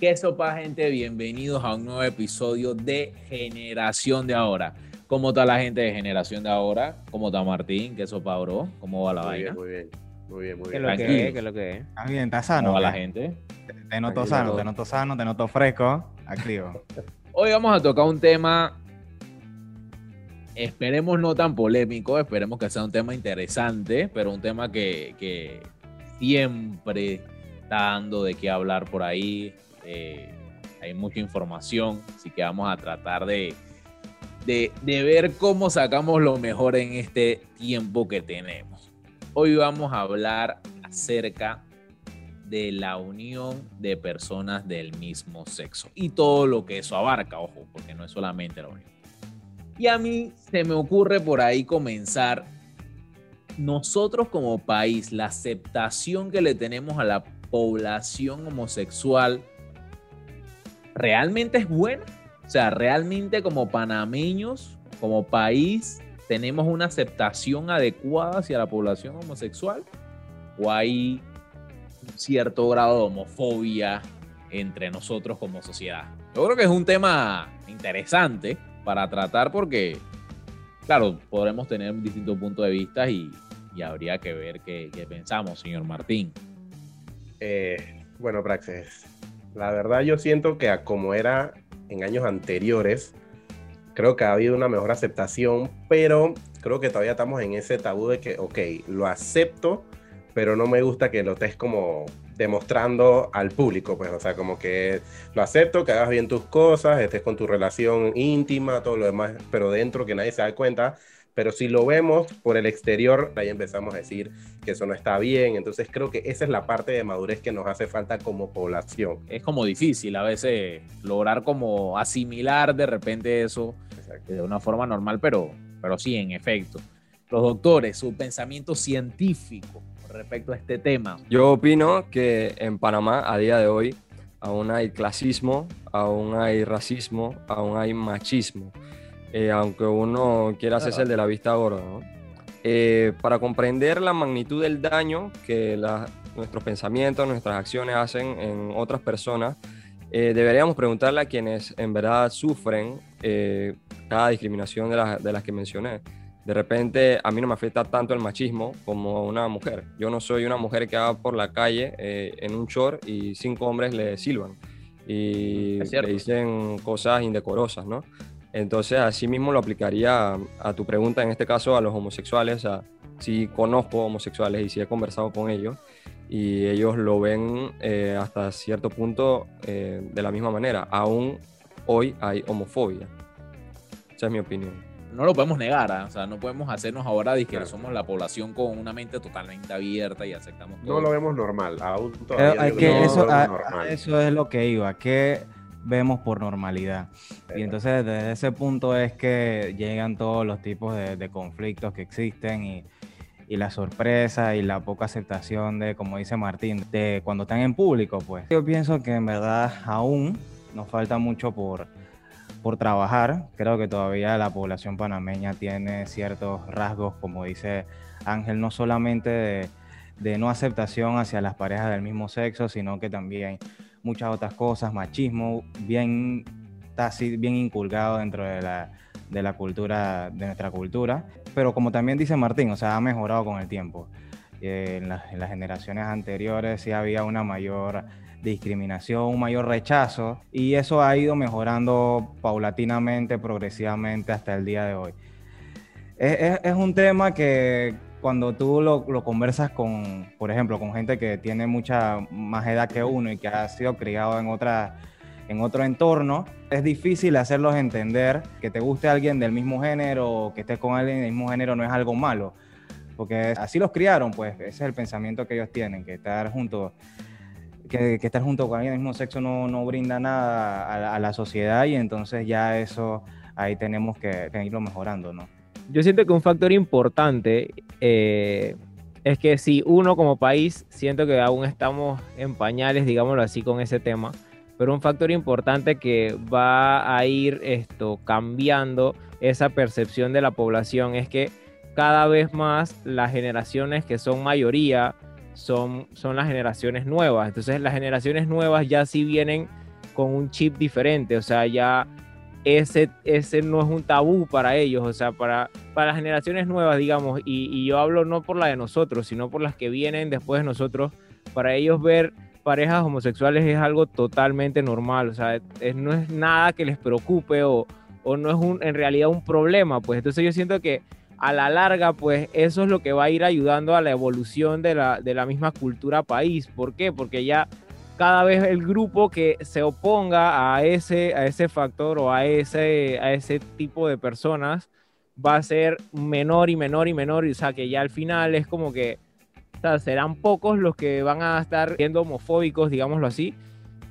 ¿Qué sopa, gente? Bienvenidos a un nuevo episodio de Generación de Ahora. ¿Cómo está la gente de Generación de Ahora? ¿Cómo está Martín? ¿Qué sopa, bro? ¿Cómo va la Muy vaina? bien, muy bien. Muy bien, muy ¿Qué bien. lo que Tranquilo. es? ¿Qué lo que es? ¿Estás bien? ¿Estás ¿Cómo sano? va la ¿qué? gente? Te noto Tranquilo, sano, todo. te noto sano, te noto fresco. Activo. Hoy vamos a tocar un tema, esperemos no tan polémico, esperemos que sea un tema interesante, pero un tema que, que siempre está dando de qué hablar por ahí. Eh, hay mucha información, así que vamos a tratar de, de, de ver cómo sacamos lo mejor en este tiempo que tenemos. Hoy vamos a hablar acerca de la unión de personas del mismo sexo y todo lo que eso abarca, ojo, porque no es solamente la unión. Y a mí se me ocurre por ahí comenzar, nosotros como país, la aceptación que le tenemos a la población homosexual, ¿realmente es buena? O sea, realmente como panameños, como país, tenemos una aceptación adecuada hacia la población homosexual? ¿O hay cierto grado de homofobia entre nosotros como sociedad? Yo creo que es un tema interesante para tratar porque, claro, podremos tener distintos puntos de vista y, y habría que ver qué, qué pensamos, señor Martín. Eh, bueno, Praxis, la verdad yo siento que como era en años anteriores, creo que ha habido una mejor aceptación, pero creo que todavía estamos en ese tabú de que, ok, lo acepto, pero no me gusta que lo estés como demostrando al público, pues, o sea, como que lo acepto, que hagas bien tus cosas, estés con tu relación íntima, todo lo demás, pero dentro que nadie se da cuenta, pero si lo vemos por el exterior, ahí empezamos a decir que eso no está bien, entonces creo que esa es la parte de madurez que nos hace falta como población. Es como difícil a veces lograr como asimilar de repente eso Exacto. de una forma normal, pero, pero sí, en efecto. Los doctores, su pensamiento científico respecto a este tema. Yo opino que en Panamá a día de hoy aún hay clasismo, aún hay racismo, aún hay machismo, eh, aunque uno quiera hacerse el de la vista gorda. ¿no? Eh, para comprender la magnitud del daño que la- nuestros pensamientos, nuestras acciones hacen en otras personas, eh, deberíamos preguntarle a quienes en verdad sufren eh, cada discriminación de, las- de las que mencioné. De repente a mí no me afecta tanto el machismo como a una mujer. Yo no soy una mujer que va por la calle eh, en un short y cinco hombres le silban y le dicen cosas indecorosas, ¿no? Entonces, así mismo lo aplicaría a, a tu pregunta, en este caso a los homosexuales, a si conozco homosexuales y si he conversado con ellos y ellos lo ven eh, hasta cierto punto eh, de la misma manera. Aún hoy hay homofobia. Esa es mi opinión. No lo podemos negar, ¿ah? o sea, no podemos hacernos ahora de que Claro. somos la población con una mente totalmente abierta y aceptamos todo. No lo vemos normal, aún Pero todavía hay que- no lo eso, vemos a- a- normal. eso es lo que iba, que vemos por normalidad. Y entonces desde ese punto es que llegan todos los tipos de, de conflictos que existen y, y la sorpresa y la poca aceptación de, como dice Martín, de cuando están en público, pues. Yo pienso que en verdad aún nos falta mucho por, por trabajar. Creo que todavía la población panameña tiene ciertos rasgos, como dice Ángel, no solamente de, de no aceptación hacia las parejas del mismo sexo, sino que también muchas otras cosas, machismo, bien, bien inculcado dentro de la, de la cultura, de nuestra cultura. Pero como también dice Martín, o sea, ha mejorado con el tiempo. Eh, en, en las generaciones anteriores sí había una mayor discriminación, un mayor rechazo, y eso ha ido mejorando paulatinamente, progresivamente hasta el día de hoy. Es- es un tema que cuando tú lo, lo conversas con, por ejemplo, con gente que tiene mucha más edad que uno y que ha sido criado en otra en otro entorno, es difícil hacerlos entender que te guste alguien del mismo género o que estés con alguien del mismo género no es algo malo, porque así los criaron, pues ese es el pensamiento que ellos tienen, que estar junto que, que estar junto con alguien del mismo sexo no, no brinda nada a la, a la sociedad y entonces ya eso ahí tenemos que, que irlo mejorando, ¿no? Yo siento que un factor importante eh, es que si uno como país, siento que aún estamos en pañales, digámoslo así, con ese tema, pero un factor importante que va a ir esto cambiando esa percepción de la población es que cada vez más las generaciones que son mayoría son, son las generaciones nuevas. Entonces las generaciones nuevas ya sí vienen con un chip diferente, o sea, ya ese, ese no es un tabú para ellos, o sea, para, para las generaciones nuevas, digamos, y, yo hablo no por la de nosotros, sino por las que vienen después de nosotros, para ellos ver parejas homosexuales es algo totalmente normal, o sea, no es nada que les preocupe o, o no es un, en realidad un problema, pues entonces yo siento que a la larga, pues eso es lo que va a ir ayudando a la evolución de la, de la misma cultura país. ¿Por qué? Porque ya cada vez el grupo que se oponga a ese, a ese factor o a ese, a ese tipo de personas va a ser menor y menor y menor, o sea que ya al final es como que o sea, serán pocos los que van a estar siendo homofóbicos, digámoslo así,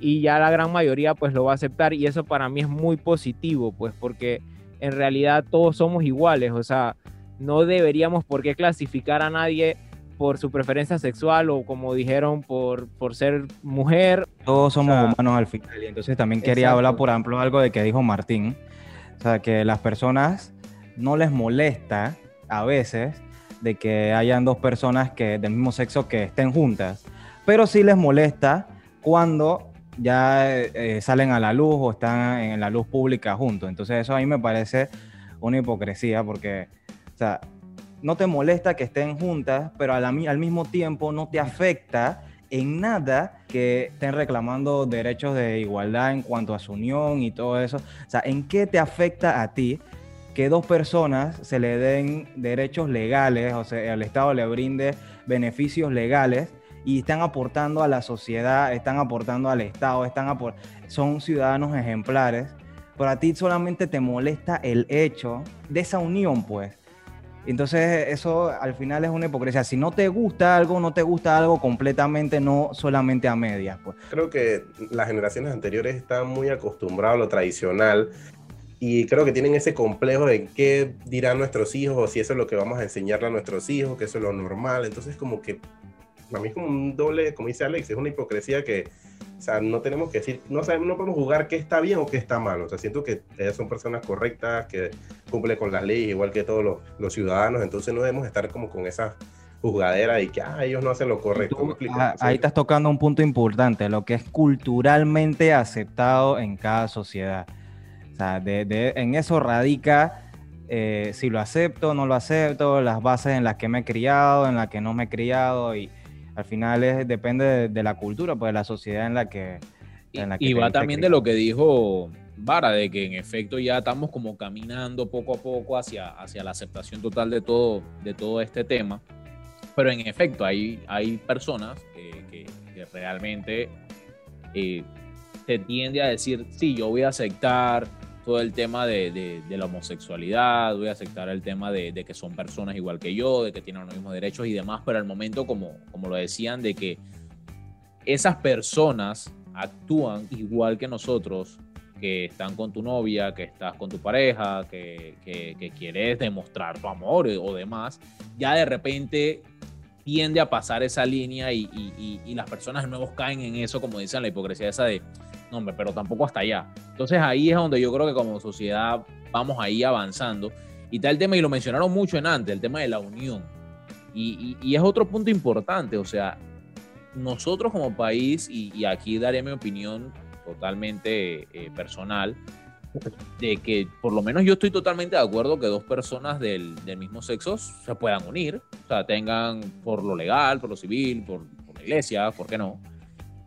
y ya la gran mayoría pues lo va a aceptar. Y eso para mí es muy positivo, pues porque en realidad todos somos iguales, o sea, no deberíamos por qué clasificar a nadie por su preferencia sexual o como dijeron por, por ser mujer. Todos somos sea, humanos al final. Y entonces también quería exacto. hablar, por ejemplo, algo de que dijo Martín. O sea, que las personas no les molesta a veces de que hayan dos personas que del mismo sexo que estén juntas. Pero sí les molesta cuando ya eh, eh, salen a la luz o están en la luz pública juntos. Entonces eso a mí me parece una hipocresía porque, o sea, no te molesta que estén juntas, pero a la mi- al mismo tiempo no te afecta en nada que estén reclamando derechos de igualdad en cuanto a su unión y todo eso. O sea, ¿en qué te afecta a ti que dos personas se le den derechos legales, o sea, el Estado le brinde beneficios legales y están aportando a la sociedad, están aportando al Estado, están son ciudadanos ejemplares, pero a ti solamente te molesta el hecho de esa unión, pues. Entonces eso al final es una hipocresía. Si no te gusta algo, no te gusta algo completamente, no solamente a medias, pues. Creo que las generaciones anteriores están muy acostumbrados a lo tradicional y creo que tienen ese complejo de qué dirán nuestros hijos o si eso es lo que vamos a enseñarle a nuestros hijos, que eso es lo normal. Entonces como que a mí es como un doble, como dice Alex, es una hipocresía que, o sea, no tenemos que decir, no sabemos, no podemos jugar qué está bien o qué está mal. O sea, siento que ellas son personas correctas, que cumplen con las leyes igual que todos los, los ciudadanos, entonces no debemos estar como con esa jugadera y que ah, ellos no hacen lo correcto. Ah, ahí estás tocando un punto importante, lo que es culturalmente aceptado en cada sociedad. O sea, de- de- en eso radica eh, si lo acepto o no lo acepto, las bases en las que me he criado, en las que no me he criado y al final es, depende de, de la cultura, pues de la sociedad en la que... Y, en la que y va también de lo que dijo Vara, de que en efecto ya estamos como caminando poco a poco hacia, hacia la aceptación total de todo, de todo este tema. Pero en efecto, hay, hay personas que, que- realmente eh, se tiende a decir, sí, yo voy a aceptar todo el tema de, de- de la homosexualidad, voy a aceptar el tema de, de que son personas igual que yo, de que tienen los mismos derechos y demás, pero al momento, como, como lo decían, de que esas personas actúan igual que nosotros, que están con tu novia, que estás con tu pareja, que, que- que quieres demostrar tu amor o demás, ya de repente tiende a pasar esa línea y, y- y- y las personas de nuevo caen en eso, como dicen, la hipocresía esa de, no hombre, pero tampoco hasta allá. Entonces ahí es donde yo creo que como sociedad vamos ahí avanzando. Y el tema, y lo mencionaron mucho en antes, el tema de la unión. Y, es otro punto importante, o sea, nosotros como país, y aquí daré mi opinión totalmente eh, personal, de que por lo menos yo estoy totalmente de acuerdo que dos personas del, del mismo sexo se puedan unir, o sea, tengan por lo legal, por lo civil, por, la iglesia, ¿por qué no?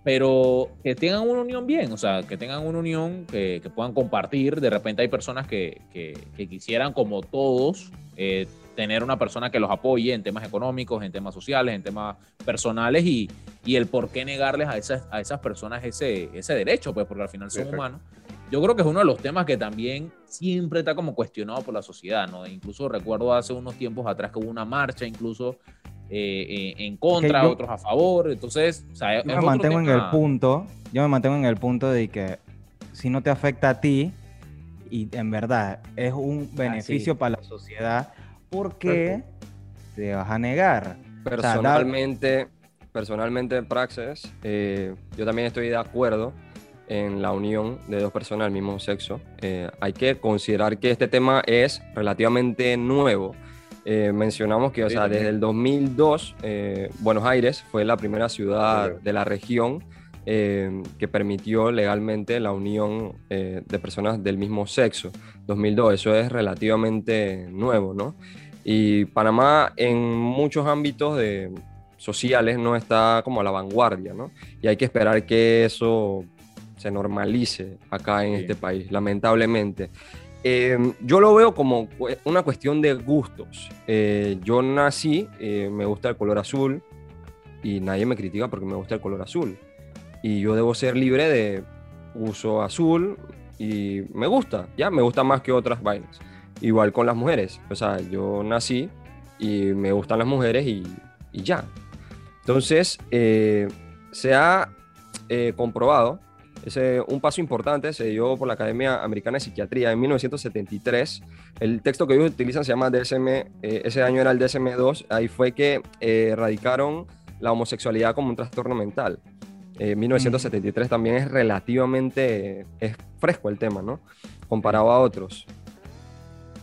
Pero que tengan una unión bien, o sea, que tengan una unión que, que puedan compartir. De repente hay personas que, que- que quisieran, como todos, eh, tener una persona que los apoye en temas económicos, en temas sociales, en temas personales y, y el por qué negarles a esas, a esas personas ese, ese derecho, pues porque al final son humanos. Yo creo que es uno de los temas que también siempre está como cuestionado por la sociedad, ¿no? Incluso recuerdo hace unos tiempos atrás que hubo una marcha incluso eh, eh, en contra, yo- otros a favor, entonces, o sea, es Yo me mantengo en el punto, yo me mantengo en el punto de que si no te afecta a ti y en verdad es un beneficio para la sociedad, ¿por qué te vas a negar? Personalmente, personalmente, Praxis, eh, yo también estoy de acuerdo en la unión de dos personas del mismo sexo. Eh, hay que considerar que este tema es relativamente nuevo. Eh, mencionamos que, o Sí, sea, también. desde el 2002, eh, Buenos Aires fue la primera ciudad de la región eh, que permitió legalmente la unión eh, de personas del mismo sexo. 2002, eso es relativamente nuevo, ¿no? Y Panamá en muchos ámbitos de, sociales no está como a la vanguardia, ¿no? Y hay que esperar que eso se normalice acá en este país, lamentablemente. Eh, yo lo veo como una cuestión de gustos. Eh, yo nací, eh, me gusta el color azul y nadie me critica porque me gusta el color azul. Y yo debo ser libre de uso azul y me gusta, ya, me gusta más que otras vainas. Igual con las mujeres. O sea, yo nací y me gustan las mujeres y, y ya. Entonces, se ha comprobado ese, un paso importante se dio por la Academia Americana de Psiquiatría en 1973. El texto que ellos utilizan se llama DSM, eh, ese año era el DSM-2, ahí fue que eh, erradicaron la homosexualidad como un trastorno mental. En 1973 también es relativamente es fresco el tema, ¿no? Comparado a otros.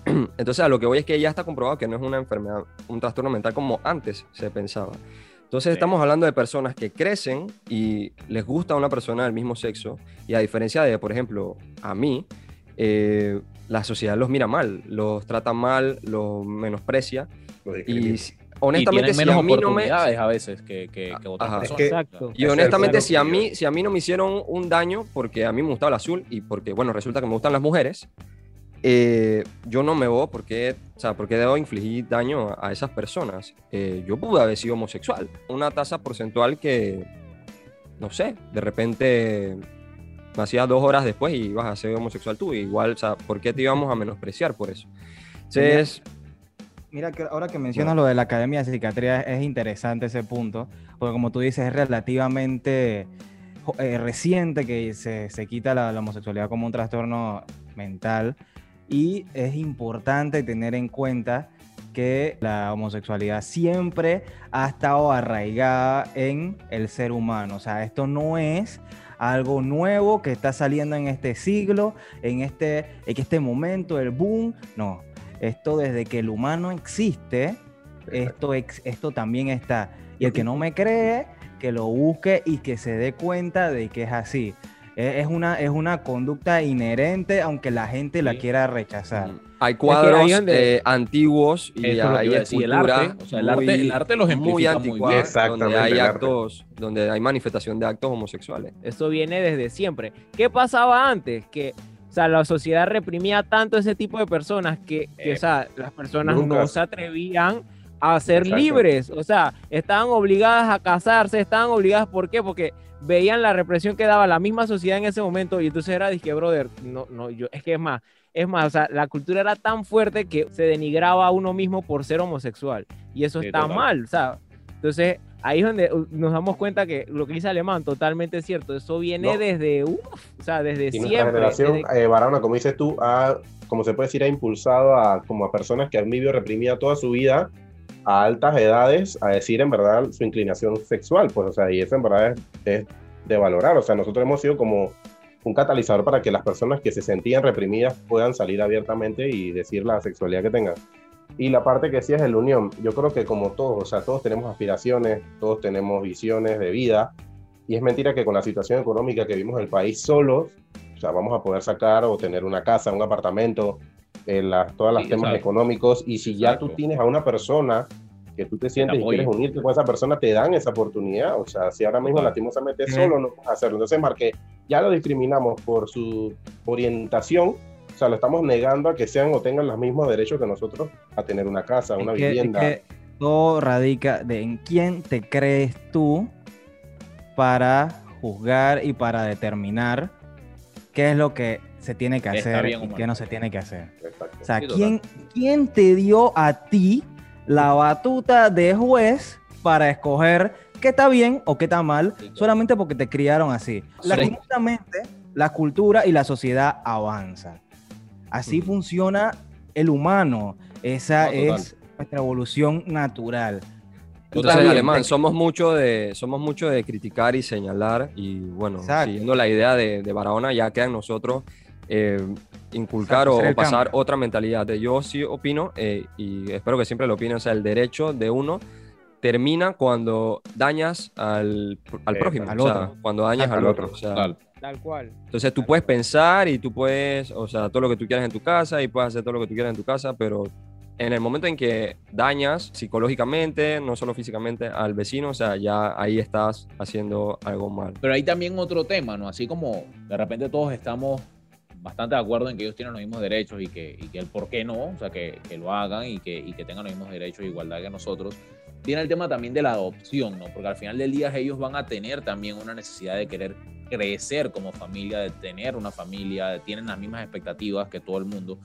Entonces, a lo que voy es que ya está comprobado que no es una enfermedad, un trastorno mental como antes se pensaba. Entonces estamos hablando de personas que crecen y les gusta una persona del mismo sexo y a diferencia de, por ejemplo, a mí, eh, la sociedad los mira mal, los trata mal, los menosprecia y honestamente si a mí no me a veces que, que, otras personas. Y honestamente si a mí si a mí no me hicieron un daño porque a mí me gustaba el azul y porque bueno resulta que me gustan las mujeres eh, yo no me voy porque, o sea, porque debo infligir daño a, esas personas. Eh, yo pude haber sido homosexual. Una tasa porcentual que, no sé, de repente hacías dos horas después y ibas a ser homosexual tú. Igual, o sea, ¿por qué te íbamos a menospreciar por eso? Entonces... Mira, que ahora que mencionas lo de la Academia de Psiquiatría, es interesante ese punto, porque como tú dices, es relativamente eh, reciente que se, se quita la, la, homosexualidad como un trastorno mental y es importante tener en cuenta que la homosexualidad siempre ha estado arraigada en el ser humano. O sea, esto no es algo nuevo que está saliendo en este siglo, en este, en este momento, el boom. No, esto desde que el humano existe, esto, esto también está. Y el que no me cree, que lo busque y que se dé cuenta de que es así. Es una, es una conducta inherente, aunque la gente la quiera rechazar. Hay cuadros eh, antiguos y hay escultura. El arte, o sea, el, arte, el arte los muy anticuados, donde hay actos, donde hay manifestación de actos homosexuales. Eso viene desde siempre. ¿Qué pasaba antes? Que o sea, la sociedad reprimía tanto ese tipo de personas que, o sea, las personas no se atrevían a ser libres. O sea, estaban obligadas a casarse, estaban obligadas, ¿por qué? Porque veían la represión que daba la misma sociedad en ese momento y entonces era, dije, brother, no, no, yo, es que es más, es más, o sea, la cultura era tan fuerte que se denigraba a uno mismo por ser homosexual y eso está mal, o sea, entonces ahí es donde uh, nos damos cuenta que lo que dice Alemán, totalmente cierto, eso viene desde, uff, o sea, desde siempre. generación, eh, Barona, como dices tú, ha, como se puede decir, ha impulsado a, como a personas que han vivido reprimida toda su vida a altas edades a decir en verdad su inclinación sexual, pues, o sea, y eso en verdad es, de valorar, o sea, nosotros hemos sido como un catalizador para que las personas que se sentían reprimidas puedan salir abiertamente y decir la sexualidad que tengan. Y la parte que sí es el unión, yo creo que como todos, o sea, todos tenemos aspiraciones, todos tenemos visiones de vida, y es mentira que con la situación económica que vimos en el país solos, o sea, vamos a poder sacar o tener una casa, un apartamento, en todos los temas económicos. Y si ya tú tienes a una persona que tú te sientes y quieres unirte con esa persona, te dan esa oportunidad. O sea, si ahora mismo lastimosamente solo no puedes hacerlo. Entonces, Marque, ya lo discriminamos por su orientación, o sea, lo estamos negando a que sean o tengan los mismos derechos que nosotros a tener una casa, una vivienda. todo radica de en quién te crees tú para juzgar y para determinar qué es lo que se tiene que hacer y qué no se tiene que hacer. O sea, ¿quién, ¿quién te dio a ti la batuta de juez para escoger qué está bien o qué está mal solamente porque te criaron así? Lastimosamente, la cultura y la sociedad avanzan. Así funciona el humano. Esa es nuestra evolución natural. Entonces, alemán, somos mucho de somos mucho de criticar y señalar y bueno, siguiendo la idea de, de Barahona ya queda en nosotros eh, inculcar o, pasar otra mentalidad. De yo sí opino, eh, y espero que siempre lo opinen, o sea, el derecho de uno termina cuando dañas al, al Eh, prójimo, al o sea, otro. cuando dañas Al al otro. otro, o sea, Total. Tal cual. entonces tú puedes pensar y tú puedes, o sea, todo lo que tú quieras en tu casa y puedes hacer todo lo que tú quieras en tu casa, pero en el momento en que dañas psicológicamente, no solo físicamente, al vecino, o sea, ya ahí estás haciendo algo mal. Pero hay también otro tema, ¿no? Así como de repente todos estamos bastante de acuerdo en que ellos tienen los mismos derechos y que, y que el por qué no, o sea, que, que lo hagan y que, y que tengan los mismos derechos e igualdad que nosotros. Viene el tema también de la adopción, ¿no? Porque al final del día ellos van a tener también una necesidad de querer crecer como familia, de tener una familia, tienen las mismas expectativas que todo el mundo.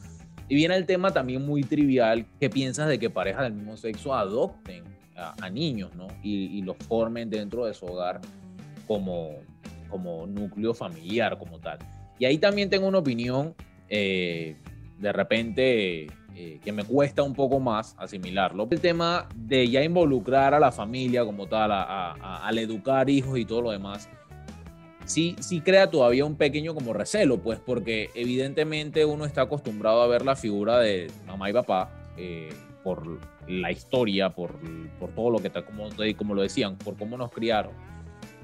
Y viene el tema también muy trivial, ¿qué piensas de que parejas del mismo sexo adopten a, a niños, ¿no? Y, y los formen dentro de su hogar como, como núcleo familiar, como tal. Y ahí también tengo una opinión, eh, de repente, eh, que me cuesta un poco más asimilarlo. El tema de ya involucrar a la familia como tal, a- a- al educar hijos y todo lo demás, sí, sí crea todavía un pequeño como recelo, pues porque evidentemente uno está acostumbrado a ver la figura de mamá y papá eh, por la historia, por, por todo lo que está, como, como lo decían, por cómo nos criaron.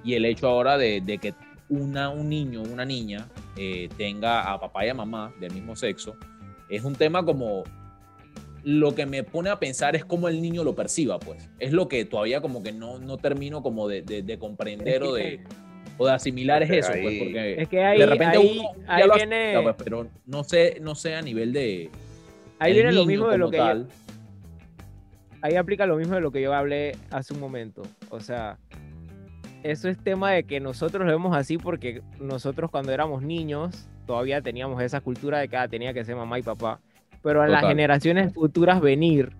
Y el hecho ahora de, de que una, un niño, una niña, eh, tenga a papá y a mamá del mismo sexo, es un tema como lo que me pone a pensar es cómo el niño lo perciba, pues. Es lo que todavía como que no, no termino como de, de- de comprender o de, o de asimilar es eso, pues, porque Es que ahí, de repente ahí, uno ya ahí lo viene, pues, pero no sé, no sé a nivel de ahí viene lo mismo de lo que yo- ahí aplica lo mismo de lo que yo hablé hace un momento. O sea, eso es tema de que nosotros lo vemos así porque nosotros cuando éramos niños todavía teníamos esa cultura de que ah, tenía que ser mamá y papá. Pero a las Total. generaciones futuras venir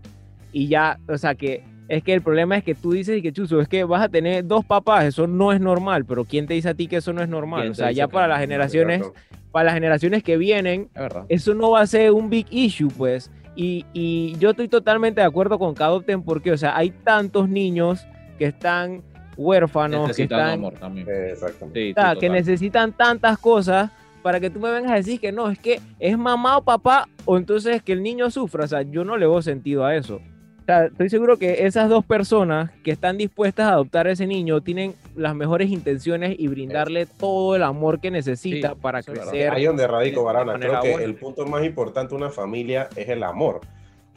y ya, o sea, que es que el problema es que tú dices y que chuzo, es que vas a tener dos papás, eso no es normal, pero ¿quién te dice a ti que eso no es normal? ¿Quién O sea, ya que para las generaciones, para las generaciones que vienen, eso no va a ser un big issue, pues. Y, y yo estoy totalmente de acuerdo con que adopten porque, o sea, hay tantos niños que están huérfanos, que Necesitando están, amor también. Eh, Exactamente. Sí, o sea, sí, que necesitan tantas cosas para que tú me vengas a decir que no, es que es mamá o papá o entonces que el niño sufra. O sea, yo no le veo sentido a eso. O sea, estoy seguro que esas dos personas que están dispuestas a adoptar a ese niño tienen las mejores intenciones y brindarle todo el amor que necesita Sí, para crecer. Ahí donde radico, Barana. Creo que buena. el punto más importante de una familia es el amor.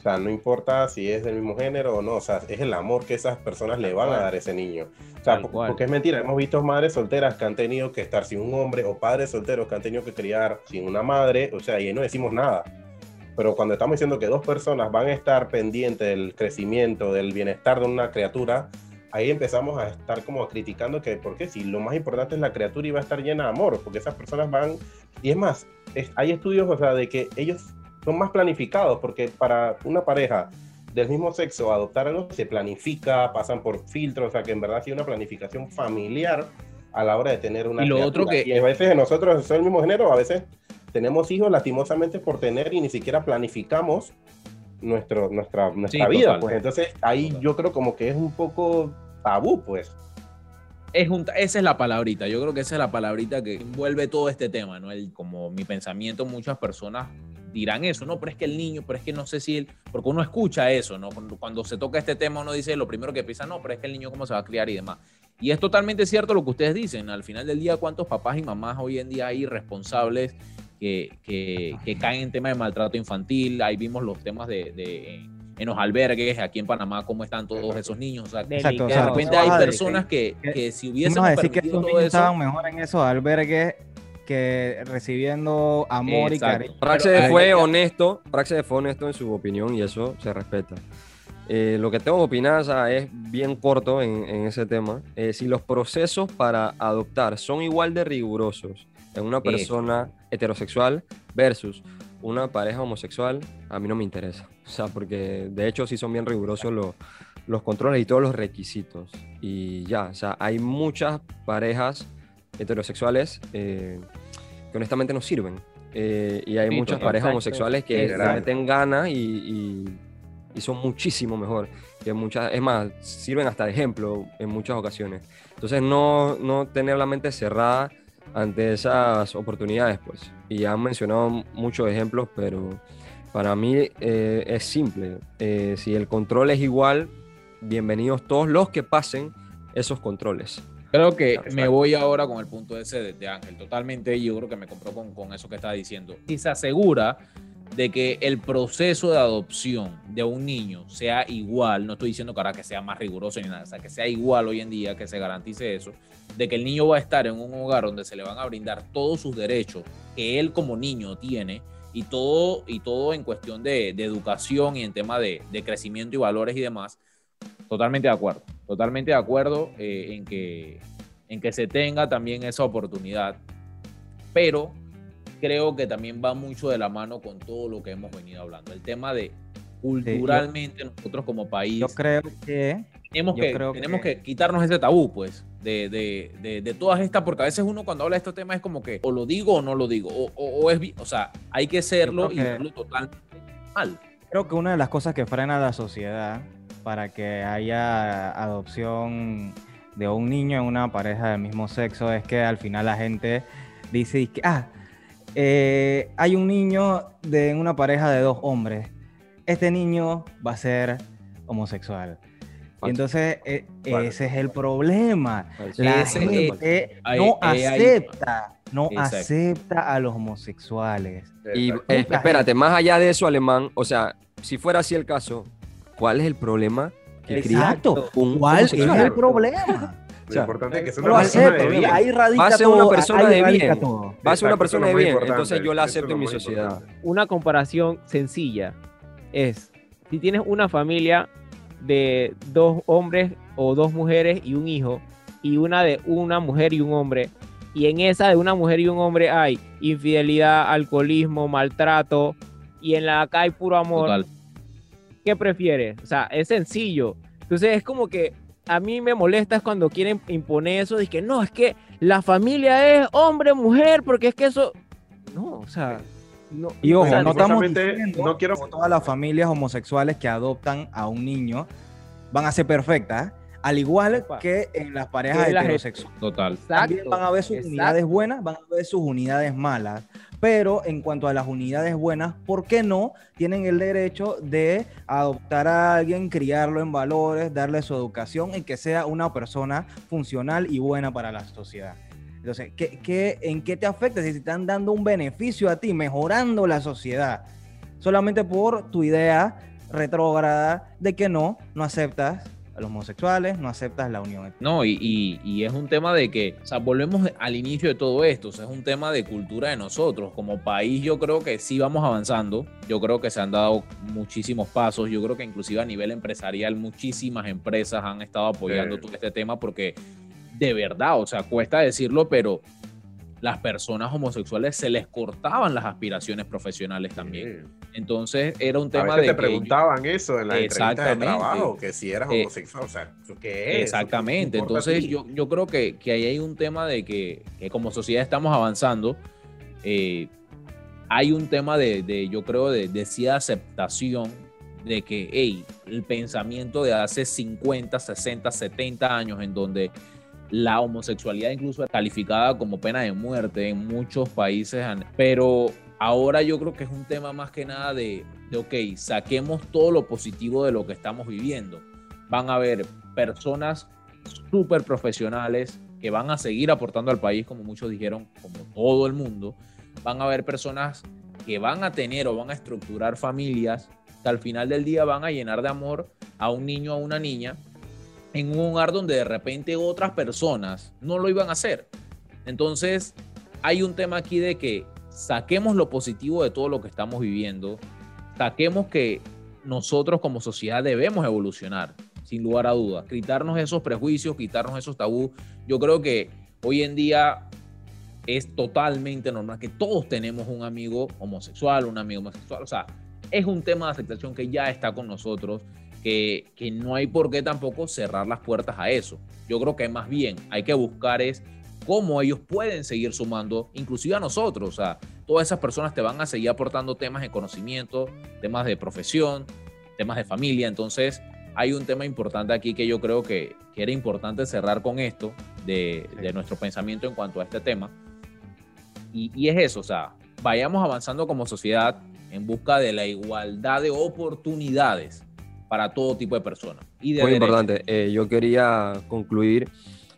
O sea, no importa si es del mismo género o no, o sea, es el amor que esas personas le van a dar a ese niño. O sea, Tal po- cual. porque es mentira, hemos visto madres solteras que han tenido que estar sin un hombre o padres solteros que han tenido que criar sin una madre, o sea, y ahí no decimos nada. Pero cuando estamos diciendo que dos personas van a estar pendientes del crecimiento, del bienestar de una criatura, ahí empezamos a estar como criticando que, ¿por qué? Si lo más importante es la criatura y va a estar llena de amor, porque esas personas van, y es más, es- hay estudios, o sea, de que ellos son más planificados, porque para una pareja del mismo sexo adoptar algo se planifica, pasan por filtros, o sea, que en verdad hay una planificación familiar a la hora de tener una Y lo otro que- Y a veces nosotros, son el mismo género, a veces tenemos hijos lastimosamente por tener y ni siquiera planificamos nuestro, nuestra, nuestra Sí, vida, total. pues entonces ahí Total. yo creo como que es un poco tabú, pues. es un- esa es la palabrita. Yo creo que esa es la palabrita que envuelve todo este tema, ¿no? El, como mi pensamiento, muchas personas dirán eso, no, pero es que el niño, pero es que no sé si él, porque uno escucha eso, ¿no? Cuando, cuando se toca este tema, uno dice lo primero que piensa, no, pero es que el niño cómo se va a criar y demás. Y es totalmente cierto lo que ustedes dicen. Al final del día, ¿cuántos papás y mamás hoy en día hay irresponsables que, que, que caen en temas de maltrato infantil? Ahí vimos los temas de, de- en los albergues, aquí en Panamá, cómo están todos esos niños. O sea, que Exacto, de repente hay personas que, que- que si hubiésemos que permitido esos todo niños eso, estaban mejor en esos albergues que recibiendo amor y Exacto. cariño. Praxedes Pero- fue honesto, Praxedes fue honesto en su opinión y eso se respeta. Eh, lo que tengo que opinar o sea, es bien corto en, en ese tema. Eh, si los procesos para adoptar son igual de rigurosos en una persona heterosexual versus una pareja homosexual, a mí no me interesa. O sea, porque de hecho sí son bien rigurosos los, los controles y todos los requisitos. Y ya, o sea, hay muchas parejas heterosexuales eh, que honestamente no sirven. Eh, y hay Sí, muchas parejas Exacto. homosexuales que le meten ganas y, y- y son muchísimo mejor. Que muchas, es más, sirven hasta de ejemplo en muchas ocasiones. Entonces, no, no tener la mente cerrada ante esas oportunidades, pues. Y han mencionado muchos ejemplos, pero para mí eh, es simple. Eh, si el control es igual, bienvenidos todos los que pasen esos controles. Creo que me voy ahora con el punto ese de, de Ángel. Totalmente, yo creo que me compró con, con eso que estaba diciendo. Si se asegura de que el proceso de adopción de un niño sea igual, no estoy diciendo que ahora que sea más riguroso ni nada, o sea, que sea igual hoy en día, que se garantice eso, de que el niño va a estar en un hogar donde se le van a brindar todos sus derechos que él como niño tiene y todo, y todo en cuestión de, de educación y en tema de, de crecimiento y valores y demás, totalmente de acuerdo, totalmente de acuerdo eh, en, que, en que se tenga también esa oportunidad, pero creo que también va mucho de la mano con todo lo que hemos venido hablando. El tema de culturalmente nosotros como país Yo creo que tenemos, yo que, tenemos que- que... quitarnos ese tabú, pues, de, de, de, de todas estas, porque a veces uno cuando habla de estos temas es como que o lo digo o no lo digo, o, o- o es, o sea, hay que serlo y que- verlo totalmente mal. Creo que una de las cosas que frena a la sociedad para que haya adopción de un niño en una pareja del mismo sexo es que al final la gente dice que, ah, eh, hay un niño de una pareja de dos hombres. Este niño va a ser homosexual. Y entonces e- ese es el problema. La Ese- gente no acepta, no Exacto. acepta a los homosexuales. Y eh, espérate, más allá de eso, alemán, o sea, si fuera así el caso, ¿cuál es el problema que cría Exacto. un ¿Cuál es el problema? Lo importante es que sea una lo persona acepto. de bien. Ahí radica Va a ser una persona de bien. todo. Va a ser una persona de bien, entonces yo la acepto en mi sociedad. importante. una comparación sencilla es si tienes una familia de dos hombres o dos mujeres y un hijo y una de una mujer y un hombre y en esa de una mujer y un hombre hay infidelidad, alcoholismo, maltrato y en la acá hay puro amor, Total. ¿Qué prefieres? O sea, es sencillo. Entonces es como que a mí me molesta es cuando quieren imponer eso de que no, es que la familia es hombre, mujer, porque es que eso no, o sea, no, Y ojo, o sea, no estamos diciendo no quiero- que todas las familias homosexuales que adoptan a un niño van a ser perfectas, al igual que en las parejas las- heterosexuales. Total. También van a ver sus exacto. unidades buenas, van a ver sus unidades malas. Pero en cuanto a las unidades buenas, ¿por qué no tienen el derecho de adoptar a alguien, criarlo en valores, darle su educación y que sea una persona funcional y buena para la sociedad? Entonces, ¿qué, qué, en qué te afecta si te están dando un beneficio a ti, mejorando la sociedad? Solamente por tu idea retrógrada de que no, no aceptas a los homosexuales, no aceptas la unión. No, y, y- y es un tema de que, o sea, volvemos al inicio de todo esto, o sea, es un tema de cultura de nosotros. Como país yo creo que sí vamos avanzando, yo creo que se han dado muchísimos pasos, yo creo que inclusive a nivel empresarial muchísimas empresas han estado apoyando Sí. todo este tema porque de verdad, o sea, cuesta decirlo, pero las personas homosexuales se les cortaban las aspiraciones profesionales también. Entonces era un A tema veces de te que preguntaban eso en entrevistas de trabajo, que si eras Eh, homosexual, o sea, ¿eso ¿qué es? Exactamente. ¿Qué te importa a Entonces yo, yo creo que, que ahí hay un tema de que, que como sociedad estamos avanzando. eh, hay un tema de, de, yo creo, de, de sí aceptación de que, hey, el pensamiento de hace 50, 60, 70 años en donde la homosexualidad incluso es calificada como pena de muerte en muchos países, pero ahora yo creo que es un tema más que nada de, de ok, saquemos todo lo positivo de lo que estamos viviendo. Van a haber personas súper profesionales que van a seguir aportando al país, como muchos dijeron, como todo el mundo. Van a haber personas que van a tener o van a estructurar familias que al final del día van a llenar de amor a un niño o a una niña en un hogar donde de repente otras personas no lo iban a hacer. Entonces, hay un tema aquí de que saquemos lo positivo de todo lo que estamos viviendo, saquemos que nosotros como sociedad debemos evolucionar, sin lugar a dudas, quitarnos esos prejuicios, quitarnos esos tabús. Yo creo que hoy en día es totalmente normal que todos tenemos un amigo homosexual, un amigo homosexual, o sea, es un tema de aceptación que ya está con nosotros, que, que no hay por qué tampoco cerrar las puertas a eso. Yo creo que más bien hay que buscar es cómo ellos pueden seguir sumando, inclusive a nosotros, o sea, todas esas personas te van a seguir aportando temas de conocimiento, temas de profesión, temas de familia, entonces hay un tema importante aquí que yo creo que, que era importante cerrar con esto, de, de nuestro pensamiento en cuanto a este tema, y, y es eso, o sea, vayamos avanzando como sociedad en busca de la igualdad de oportunidades para todo tipo de personas. Y de Muy derecho. importante. Eh, yo quería concluir,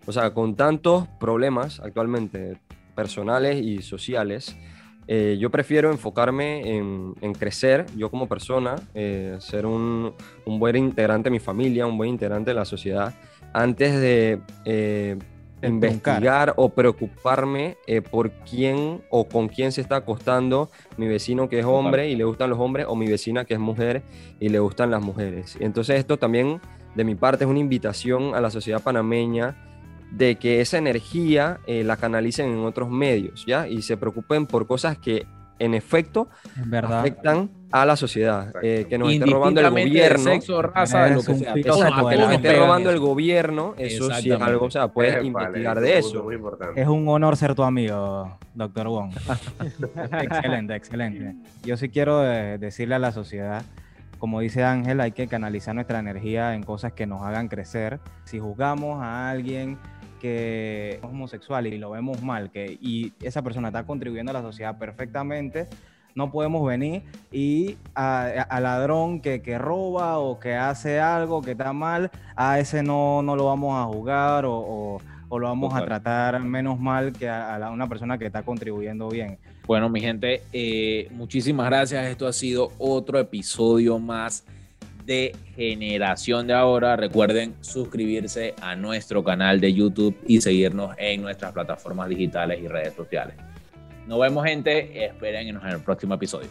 o sea, con tantos problemas actualmente personales y sociales, eh, yo prefiero enfocarme en, en crecer yo como persona, eh, ser un, un buen integrante de mi familia, un buen integrante de la sociedad, antes de eh, De investigar o preocuparme eh, por quién o con quién se está acostando mi vecino que es hombre y le gustan los hombres o mi vecina que es mujer y le gustan las mujeres. Entonces esto también de mi parte es una invitación a la sociedad panameña de que esa energía eh, la canalicen en otros medios, ¿ya? Y se preocupen por cosas que en efecto Es verdad. afectan a la sociedad, eh, que nos esté robando el de gobierno. sexo, raza, de lo Es que sea. Exacto, que nos esté robando el gobierno, eso sí es algo, o sea, puedes investigar de punto eso. Muy importante. Es un honor ser tu amigo, doctor Wong. excelente, excelente. Yo sí quiero eh, decirle a la sociedad, como dice Ángel, hay que canalizar nuestra energía en cosas que nos hagan crecer. Si juzgamos a alguien que es homosexual y lo vemos mal, que, y esa persona está contribuyendo a la sociedad perfectamente, no podemos venir y a, a ladrón que, que roba o que hace algo que está mal, a ese no, no lo vamos a juzgar o, o- o lo vamos a tratar menos mal que a, a la- una persona que está contribuyendo bien. Bueno, mi gente, eh, muchísimas gracias. Esto ha sido otro episodio más de Generación de Ahora. Recuerden suscribirse a nuestro canal de YouTube y seguirnos en nuestras plataformas digitales y redes sociales. Nos vemos, gente. Espérenos en el próximo episodio.